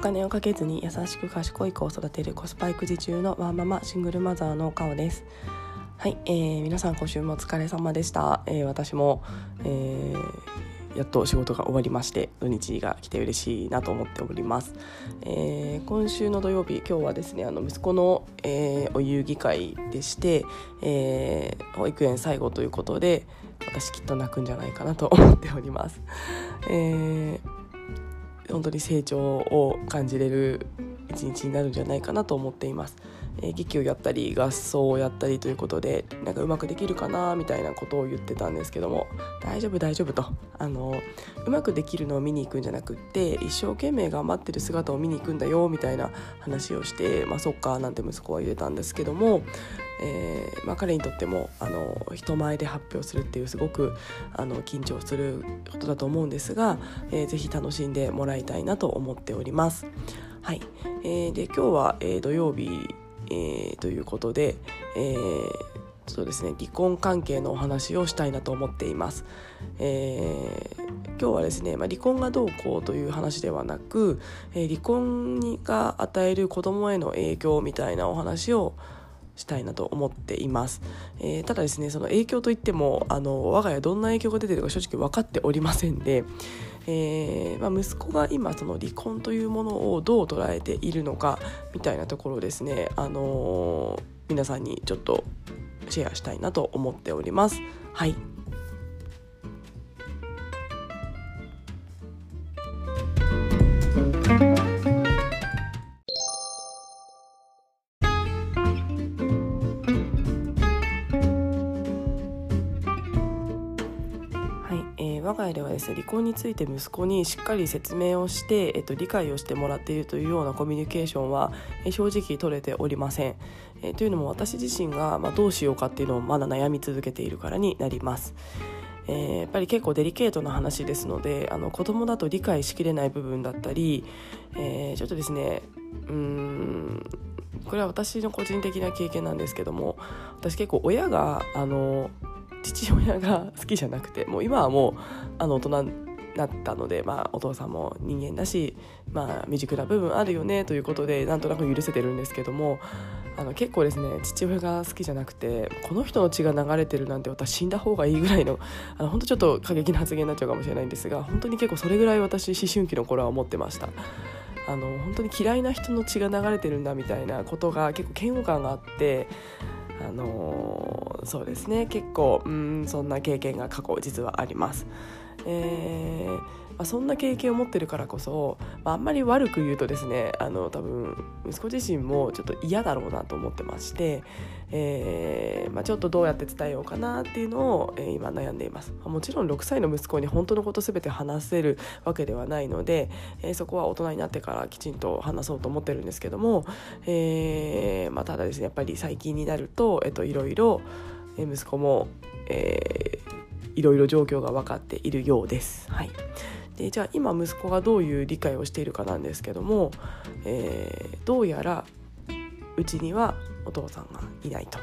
お金をかけずに優しく賢い子を育てるコスパ育児中のワーママシングルマザーのカオです。はい、えー、皆さん今週もお疲れ様でした、えー、私も、えー、やっと仕事が終わりまして土日が来て嬉しいなと思っております、えー、今週の土曜日今日はですねあの息子の、えー、お遊戯会でして、えー、保育園最後ということで私きっと泣くんじゃないかなと思っております、えー本当に成長を感じれる一日になるんじゃないかなと思っています。えー、劇をやったり合奏をやったりということでなんかうまくできるかなみたいなことを言ってたんですけども大丈夫大丈夫とあのうまくできるのを見に行くんじゃなくって一生懸命頑張ってる姿を見に行くんだよみたいな話をしてまあそっかなんて息子は言えたんですけどもえーまあ、彼にとってもあの人前で発表するっていうすごくあの緊張することだと思うんですが、えー、ぜひ楽しんでもらいたいなと思っております。はいえー、で今日は、えー、土曜日、えー、ということで、えー、そうですね離婚関係のお話をしたいなと思っています。えー、今日はですね、まあ、離婚がどうこうという話ではなく、えー、離婚が与える子供への影響みたいなお話をしたいなと思っています、えー、ただですねその影響といってもあの我が家どんな影響が出てるか正直分かっておりませんで、えー、まあ、息子が今その離婚というものをどう捉えているのかみたいなところですね、あのー、皆さんにちょっとシェアしたいなと思っております。はい我が家ではですね離婚について息子にしっかり説明をして、えっと、理解をしてもらっているというようなコミュニケーションは、え正直取れておりません、えというのも私自身が、ま、どうしようかっていうのをまだ悩み続けているからになります。えー、やっぱり結構デリケートな話ですのであの子供だと理解しきれない部分だったり、えー、ちょっとですねうんこれは私の個人的な経験なんですけども私結構親があの父親が好きじゃなくてもう今はもうあの大人になったので、まあ、お父さんも人間だし、まあ、未熟な部分あるよねということでなんとなく許せてるんですけどもあの結構ですね父親が好きじゃなくてこの人の血が流れてるなんて私死んだ方がいいぐらいのあの本当ちょっと過激な発言になっちゃうかもしれないんですが本当に結構それぐらい私思春期の頃は思ってました。あの本当に嫌いな人の血が流れてるんだみたいなことが結構嫌悪感があってあのー、そうですね結構うんそんな経験が過去実はあります。えーまあ、そんな経験を持ってるからこそ、まあ、あんまり悪く言うとですねあの多分息子自身もちょっと嫌だろうなと思ってまして、えーまあ、ちょっとどうやって伝えようかなっていうのを、えー、今悩んでいますもちろん6歳の息子に本当のこと全て話せるわけではないので、えー、そこは大人になってからきちんと話そうと思ってるんですけども、えーまあ、ただですねやっぱり最近になると、えっと、いろいろ息子も、えー、いろいろ状況が分かっているようです。はいでじゃあ今息子がどういう理解をしているかなんですけども、えー、どうやらうちにはお父さんがいないと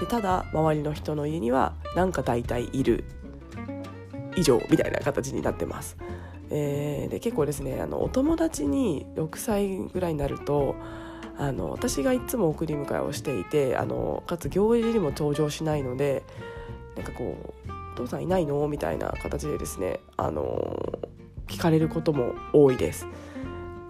でただ周りの人の家にはなんか大体いる以上みたいな形になってます。えー、で結構ですねあのお友達に6歳ぐらいになるとあの私がいつも送り迎えをしていてあのかつ行事にも登場しないのでなんかこう「お父さんいないの?」みたいな形でですねあの聞かれることも多いです。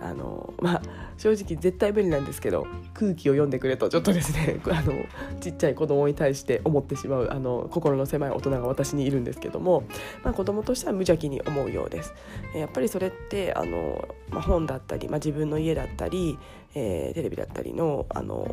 あのまあ正直絶対無理なんですけど空気を読んでくれとちょっとですね あのちっちゃい子供に対して思ってしまうあの心の狭い大人が私にいるんですけども、まあ、子供としては無邪気に思うようです。やっぱりそれってあの、まあ、本だったり、まあ、自分の家だったり、えー、テレビだったりのあの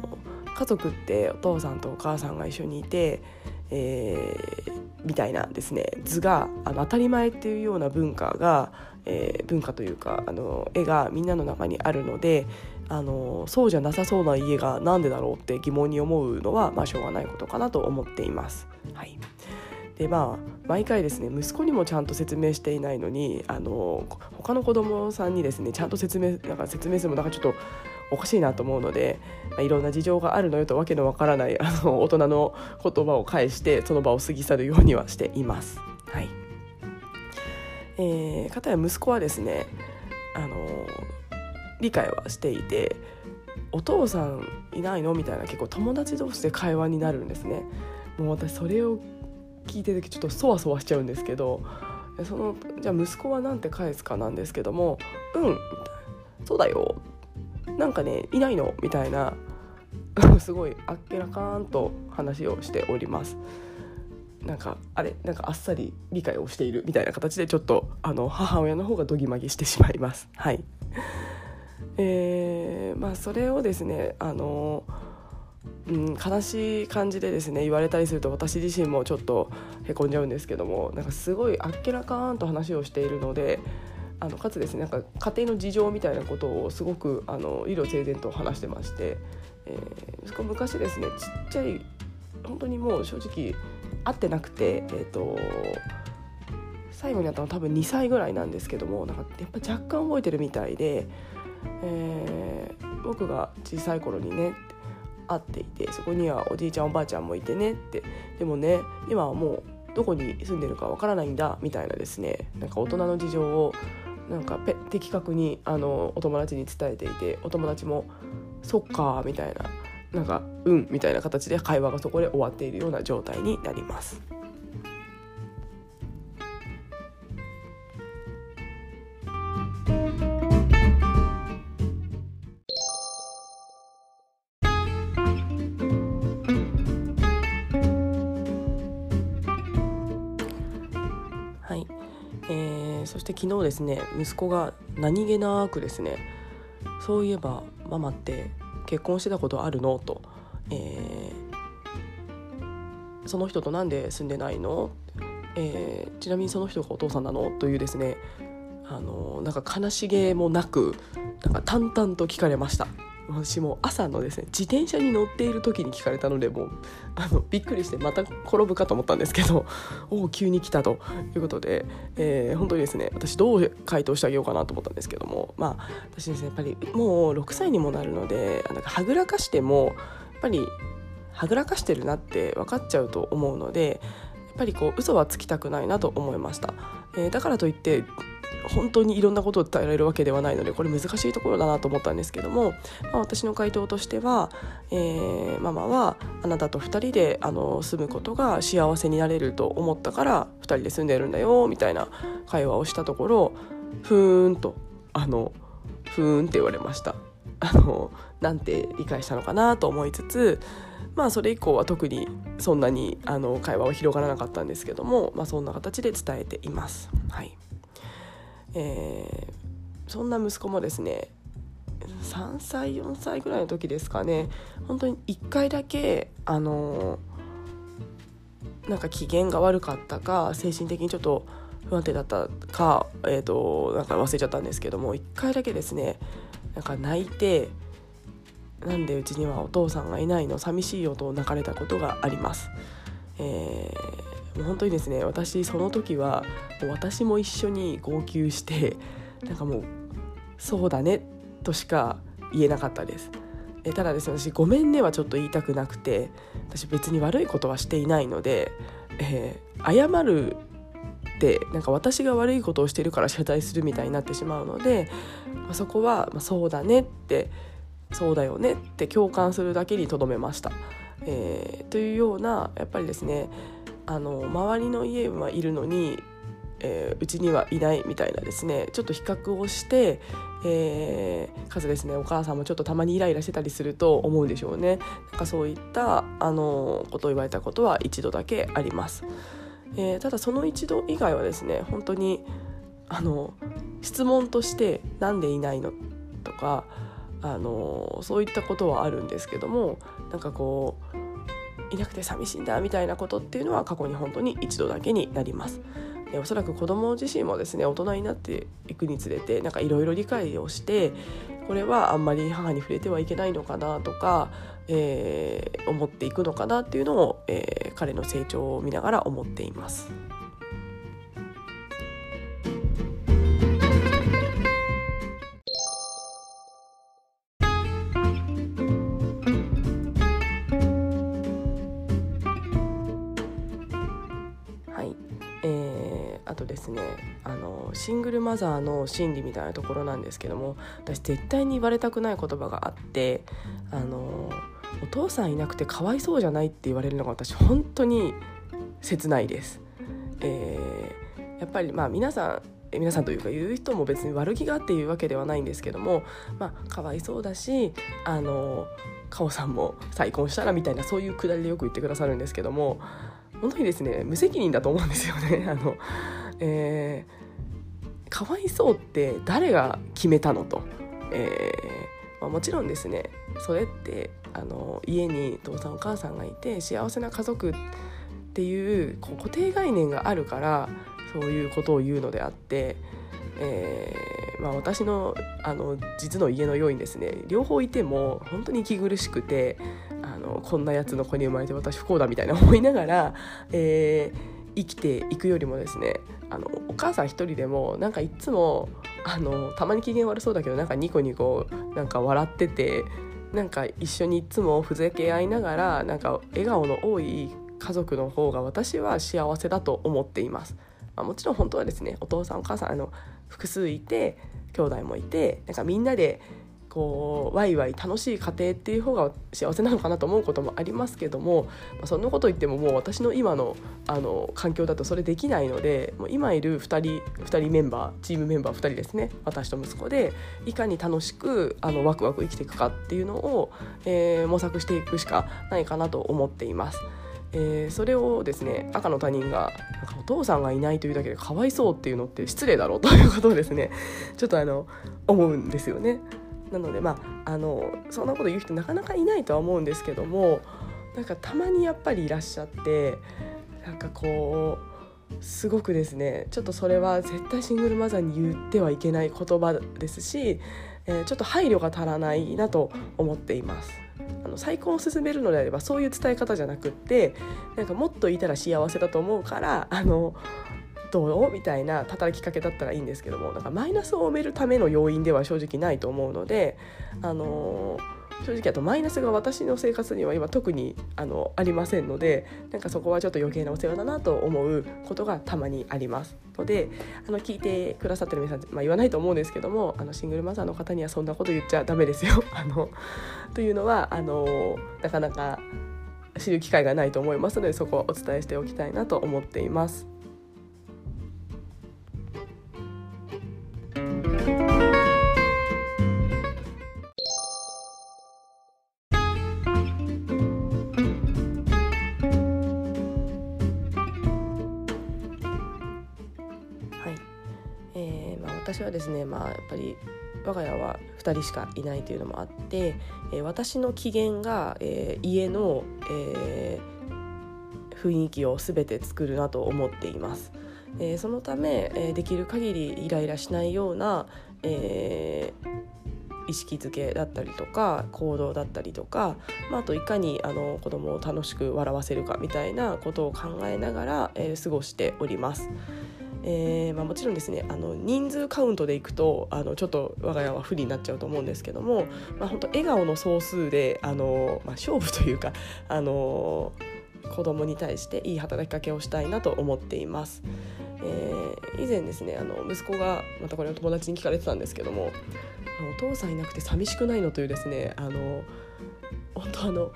家族ってお父さんとお母さんが一緒にいて、えー、みたいなですね図があの当たり前っていうような文化がえー、文化というかあの絵がみんなの中にあるのであのそうじゃなさそうな家が何でだろうって疑問に思うのは、まあ、しょうがないことかなと思っています。はいでまあ毎回ですね息子にもちゃんと説明していないのにあの他の子供さんにですねちゃんと説明なんか説明するもなんかちょっとおかしいなと思うので、まあ、いろんな事情があるのよとわけのわからないあの大人の言葉を返してその場を過ぎ去るようにはしています。はい。えー、片や息子はですねあの理解はしていてお父さんいないの？みたいな結構友達同士で会話になるんですね。もう私それを聞いてる時ちょっとそわそわしちゃうんですけどそのじゃあ息子は何て返すかなんですけども「うん」みたいな「そうだよ」なんかねいないのみたいな すごいあっけらかんと話をしております。なんかあれなんかあっさり理解をしているみたいな形でちょっとあの母親の方がどぎまぎしてしまいます。はいえー、まあそれをですねあの、うん、悲しい感じでですね言われたりすると私自身もちょっとへこんじゃうんですけどもなんかすごいあっけらかんと話をしているのであのかつですねなんか家庭の事情みたいなことをすごくあの理路整然と話してまして、えー、昔ですねちっちゃい本当にもう正直会ってなくて、えーと、最後に会ったの多分2歳ぐらいなんですけどもなんかやっぱ若干覚えてるみたいで、えー、僕が小さい頃にね会っていてそこにはおじいちゃんおばあちゃんもいてねってでもね今はもうどこに住んでるかわからないんだみたいなですねなんか大人の事情をなんか的確にあのお友達に伝えていてお友達も「そっか」みたいななんか「うん」みたいな形で会話がそこで終わっているような状態になります。昨日ですね息子が何気なくですねそういえばママって結婚してたことあるの？と、えー、その人と何で住んでないの、えー、ちなみにその人がお父さんなの？というですねあのなんか悲しげもなくなんか淡々と聞かれました。私も朝のですね自転車に乗っている時に聞かれたのでもうあのびっくりしてまた転ぶかと思ったんですけど おお急に来たということで、えー、本当にですね私どう回答してあげようかなと思ったんですけどもまあ私ですねやっぱりもう6歳にもなるのでなんかはぐらかしてもやっぱりはぐらかしてるなって分かっちゃうと思うのでやっぱりこう嘘はつきたくないなと思いました、えー、だからといって本当にいろんなことを伝えられるわけではないのでこれ難しいところだなと思ったんですけども、まあ、私の回答としては、えー、ママはあなたと2人であの住むことが幸せになれると思ったから2人で住んでるんだよみたいな会話をしたところふーんとあのふーんって言われました。あのなんて理解したのかなと思いつつまあそれ以降は特にそんなにあの会話は広がらなかったんですけども、まあ、そんな形で伝えています。はいえー、そんな息子もですね3歳4歳ぐらいの時ですかね本当に1回だけあのー、なんか機嫌が悪かったか精神的にちょっと不安定だったか、えーと、なんか忘れちゃったんですけども1回だけですねなんか泣いてなんでうちにはお父さんがいないの寂しいよと泣かれたことがあります。えーもう本当にですね私その時はもう私も一緒に号泣してなんかもうそうだねとしか言えなかったですえただですね私ごめんねはちょっと言いたくなくて私別に悪いことはしていないので、えー、謝るってなんか私が悪いことをしてるから謝罪するみたいになってしまうので、まあ、そこは、まあ、そうだねってそうだよねって共感するだけにとどめました。えー、というようなやっぱりですねあの周りの家はいるのに、えー、うちにはいないみたいなですねちょっと比較をして、えー、かつですねお母さんもちょっとたまにイライラしてたりすると思うでしょうねなんかそういったあのことを言われたことは一度だけあります、えー、ただその一度以外はですね本当にあの質問として「何でいないの?」とかあのそういったことはあるんですけどもなんかこういなくて寂しいんだみたいなことっていうのは過去に本当に一度だけになります。おそらく子供自身もですね大人になっていくにつれてなんかいろいろ理解をしてこれはあんまり母に触れてはいけないのかなとか、えー、思っていくのかなっていうのを、えー、彼の成長を見ながら思っています。マザーの心理みたいなところなんですけども私絶対に言われたくない言葉があってあのお父さんいなくてかわいそうじゃないって言われるのが私本当に切ないです。えー、やっぱりまあ皆さん皆さんというか言う人も別に悪気があっていうわけではないんですけどもまあかわいそうだしあのカオさんも再婚したらみたいなそういうくだりでよく言ってくださるんですけども本当にですね無責任だと思うんですよね。あのえー、かわいそうって誰が決めたのと、えーまあ、もちろんですねそれってあの家に父さんお母さんがいて幸せな家族っていうこう固定概念があるからそういうことを言うのであって、えーまあ、私のあの実の家のようにですね両方いても本当に息苦しくてあのこんなやつの子に生まれて私不幸だみたいな思いながら、えー、生きていくよりもですねあのお母さん一人でもなんかいつもあのたまに機嫌悪そうだけどなんかニコニコなんか笑っててなんか一緒にいつもふざけ合いながらなんか笑顔の多い家族の方が私は幸せだと思っています。まあ、もちろん本当はですねお父さんお母さんあの複数いて兄弟もいてなんかみんなでこうワイワイ楽しい家庭っていう方が幸せなのかなと思うこともありますけども、まあ、そんなこと言ってももう私の今のあの環境だとそれできないのでもう今いる2人2人メンバーチームメンバー2人ですね私と息子でいかに楽しくあのワクワク生きていくかっていうのを、えー、模索していくしかないかなと思っています。えー、それをですね赤の他人がなんかお父さんがいないというだけでかわいそうっていうのって失礼だろうということをですねちょっとあの思うんですよね。なのでまああのそんなこと言う人なかなかいないとは思うんですけどもなんかたまにやっぱりいらっしゃってなんかこうすごくですねちょっとそれは絶対シングルマザーに言ってはいけない言葉ですし、えー、ちょっと配慮が足らないなと思っています。あの再婚を進めるのであればそういう伝え方じゃなくってなんかもっといたら幸せだと思うからあのどう？みたいな働きかけだったらいいんですけどもなんかマイナスを埋めるための要因では正直ないと思うのであのー正直あとマイナスが私の生活には今特にあのありませんのでなんかそこはちょっと余計なお世話だなと思うことがたまにありますのであの聞いてくださってる皆さん、まあ、言わないと思うんですけどもあのシングルマザーの方にはそんなこと言っちゃダメですよ。あのというのはあのなかなか知る機会がないと思いますのでそこをお伝えしておきたいなと思っています。私はですねまあやっぱり我が家は2人しかいないというのもあって、えー、私の機嫌が、えー、家の、えー、雰囲気を全て作るなと思っています。えー、そのため、えー、できる限りイライラしないような、えー、意識づけだったりとか行動だったりとか、まあ、あといかにあの子供を楽しく笑わせるかみたいなことを考えながら、えー、過ごしております。えーまあ、もちろんですねあの人数カウントでいくとあのちょっと我が家は不利になっちゃうと思うんですけども、まあ、本当笑顔の総数であの、まあ、勝負というかあの子供に対していい働きかけをしたいなと思っています。えー、以前ですねあの息子がまたこれを友達に聞かれてたんですけども「お父さんいなくて寂しくないの?」というですねあの本当あの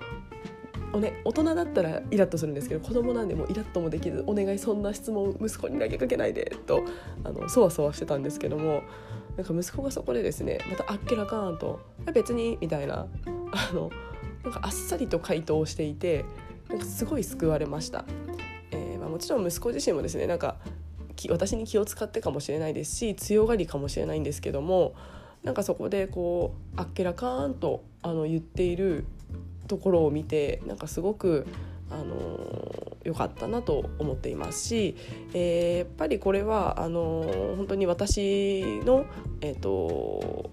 おね、大人だったらイラッとするんですけど子供なんでもイラッともできず「お願いそんな質問息子に投げかけないで」とあのそわそわしてたんですけどもなんか息子がそこでですねまたあっけらかんと「別に」みたいなあのなんかあっさりと回答していてなんかすごい救われました。えーまあ、もちろん息子自身もですねなんか私に気を使ってかもしれないですし強がりかもしれないんですけどもなんかそこでこうあっけらかんとあの言っているところを見てなんかすごくあの良かったなと思っていますし、えー、やっぱりこれはあの本当に私の、えーと、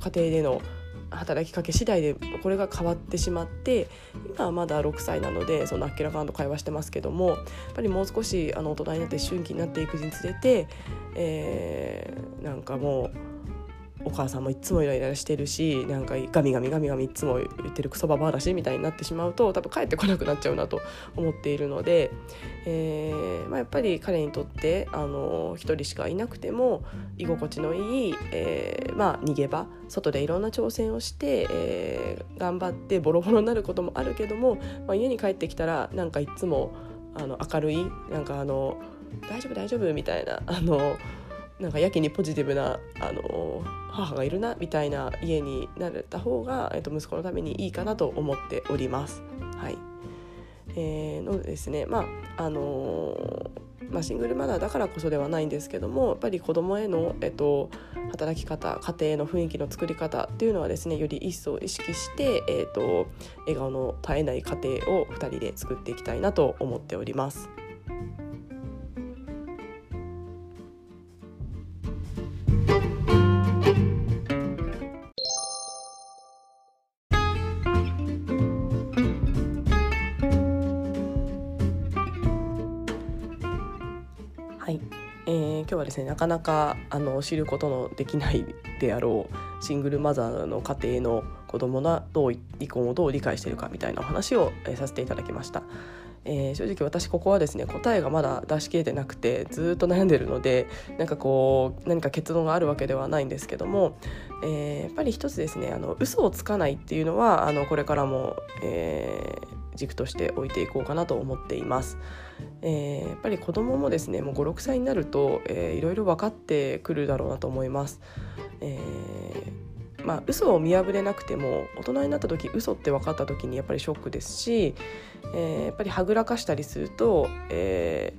家庭での働きかけ次第でこれが変わってしまって今はまだ6歳なのでそのあっけらかんと会話してますけどもやっぱりもう少しあの大人になって思春期になっていくにつれて、えー、なんかもうお母さんもいつもイライラしてるしなんかガミガミガミガミいつも言ってるクソババアだしみたいになってしまうと多分帰ってこなくなっちゃうなと思っているので、えーまあ、やっぱり彼にとってあの一人しかいなくても居心地のいい、えーまあ、逃げ場外でいろんな挑戦をして、えー、頑張ってボロボロになることもあるけども、まあ、家に帰ってきたらなんかいつもあの明るいなんかあの大丈夫大丈夫みたいなあのなんかやけにポジティブなあの母がいるなみたいな家になれた方が、えっと、息子のためにいいかなと思っております。はいえー、のですねまああの、まあ、シングルマザーだからこそではないんですけどもやっぱり子供への、えっと、働き方家庭の雰囲気の作り方っていうのはですねより一層意識して、えーと笑顔の絶えない家庭を2人で作っていきたいなと思っております。ねなかなかあの知ることのできないであろうシングルマザーの家庭の子供がどう離婚をどう理解しているかみたいなお話を、え、させていただきました。えー、正直私ここはですね答えがまだ出し切れてなくてずっと悩んでるのでなんかこう何か結論があるわけではないんですけども、えー、やっぱり一つですねあの嘘をつかないっていうのはあのこれからも、えー、軸として置いていこうかなと思っています。えー、やっぱり子供もですねもう56歳になると、えー、いろいろ分かってくるだろうなと思います。えー、まあ嘘を見破れなくても大人になった時嘘って分かった時にやっぱりショックですし、えー、やっぱりはぐらかしたりすると、え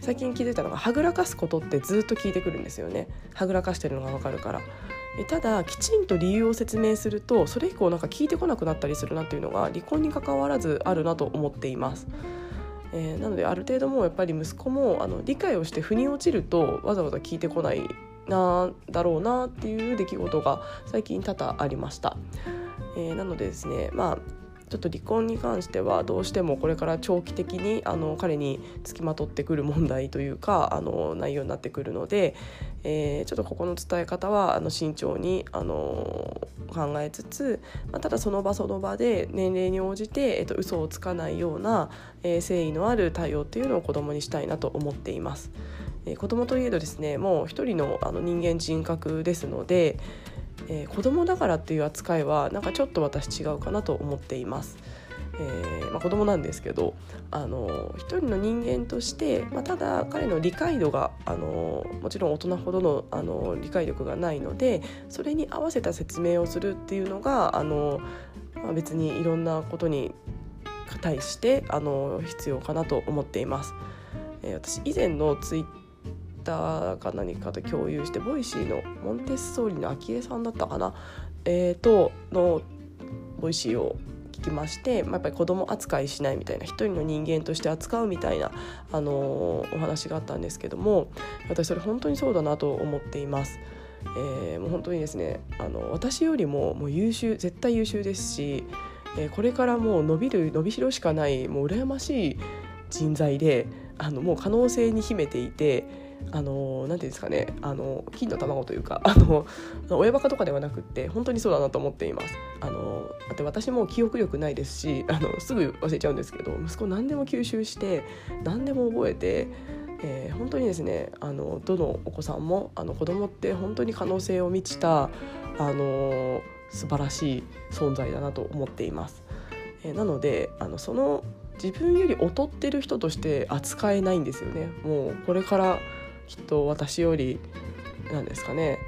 ー、最近気づいたのがはぐらかすことってずっと聞いてくるんですよねはぐらかしてるのが分かるから。ただきちんと理由を説明するとそれ以降なんか聞いてこなくなったりするなっていうのが離婚に関わらずあるなと思っています。えー、なのである程度もやっぱり息子もあの理解をして腑に落ちるとわざわざ聞いてこないなだろうなっていう出来事が最近多々ありました。えー、なのでですねまあちょっと離婚に関してはどうしてもこれから長期的にあの彼につきまとってくる問題というかあの内容になってくるので、えー、ちょっとここの伝え方はあの慎重にあの考えつつ、まあ、ただその場その場で年齢に応じて、えっと、嘘をつかないような、えー、誠意のある対応っていうのを子供にしたいなと思っています。えー、子供といえどですねもう一人のあの人間人格ですので、えー、子供だからっていう扱いはなんかちょっと私違うかなと思っています。えーまあ、子供なんですけどあの一人の人間として、まあ、ただ彼の理解度があのもちろん大人ほどのあの理解力がないのでそれに合わせた説明をするっていうのがあの、まあ、別にいろんなことに対してあの必要かなと思っています。えー、私以前のツイッターか何かと共有して Voicyのモンテッソーリの昭恵さんだったかな、えー、との Voicy を聞きまして、まあ、やっぱり子供扱いしないみたいな一人の人間として扱うみたいな、あのー、お話があったんですけども私それ本当にそうだなと思っています。えー、もう本当にですねあの私よりももう優秀絶対優秀ですし、えー、これからもう伸びる伸びしろしかないもう羨ましい人材であのもう可能性に秘めていてあのなんていうんですかねあの金の卵というか あの親バカとかではなくって本当にそうだなと思っていますあのだって私も記憶力ないですしあのすぐ忘れちゃうんですけど息子何でも吸収して何でも覚えてえー、本当にですねあのどのお子さんもあの子供って本当に可能性を満ちたあの素晴らしい存在だなと思っています。えー、なのであのその自分より劣ってる人として扱えないんですよね。もうこれからきっと私より何ですかね。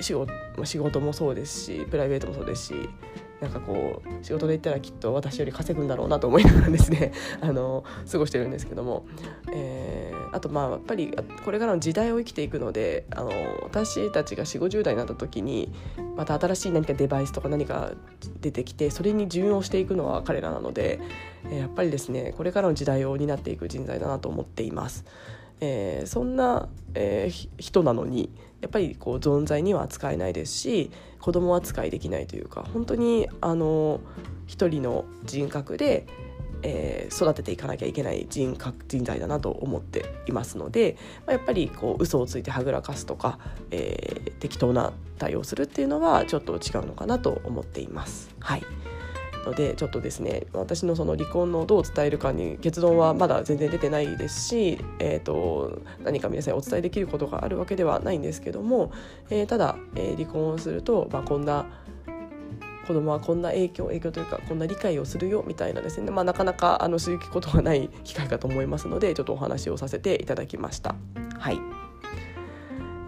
仕事仕事もそうですしプライベートもそうですしなんかこう仕事で言ったらきっと私より稼ぐんだろうなと思いながらですね。あの過ごしてるんですけども、えー、あとまあやっぱりこれからの時代を生きていくのであの私たちが4 5 0代になった時にまた新しい何かデバイスとか何か出てきてそれに順応していくのは彼らなので、えー、やっぱりですねこれからの時代を担っていく人材だなと思っています。えー、そんな、えー、人なのにやっぱりこう存在には扱えないですし子供扱いできないというか本当にあの一人の人格でえー、育てていかなきゃいけない人格人材だなと思っていますので、まあ、やっぱりこう嘘をついてはぐらかすとか、えー、適当な対応するっていうのはちょっと違うのかなと思っています。はいのでちょっとですね私のその離婚のどう伝えるかに結論はまだ全然出てないですし、えーと、何か皆さんにお伝えできることがあるわけではないんですけども、えー、ただ、えー、離婚をすると、まあ、こんな子供はこんな影響影響というかこんな理解をするよみたいなですね、まあ、なかなかあのそういうことがない機会かと思いますのでちょっとお話をさせていただきました。はい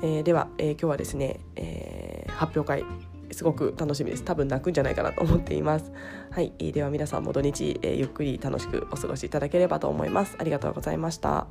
えー、では、えー、今日はですね、えー、発表会すごく楽しみです。多分泣くんじゃないかなと思っています。はい、では皆さんも土日、えー、ゆっくり楽しくお過ごしいただければと思います。ありがとうございました。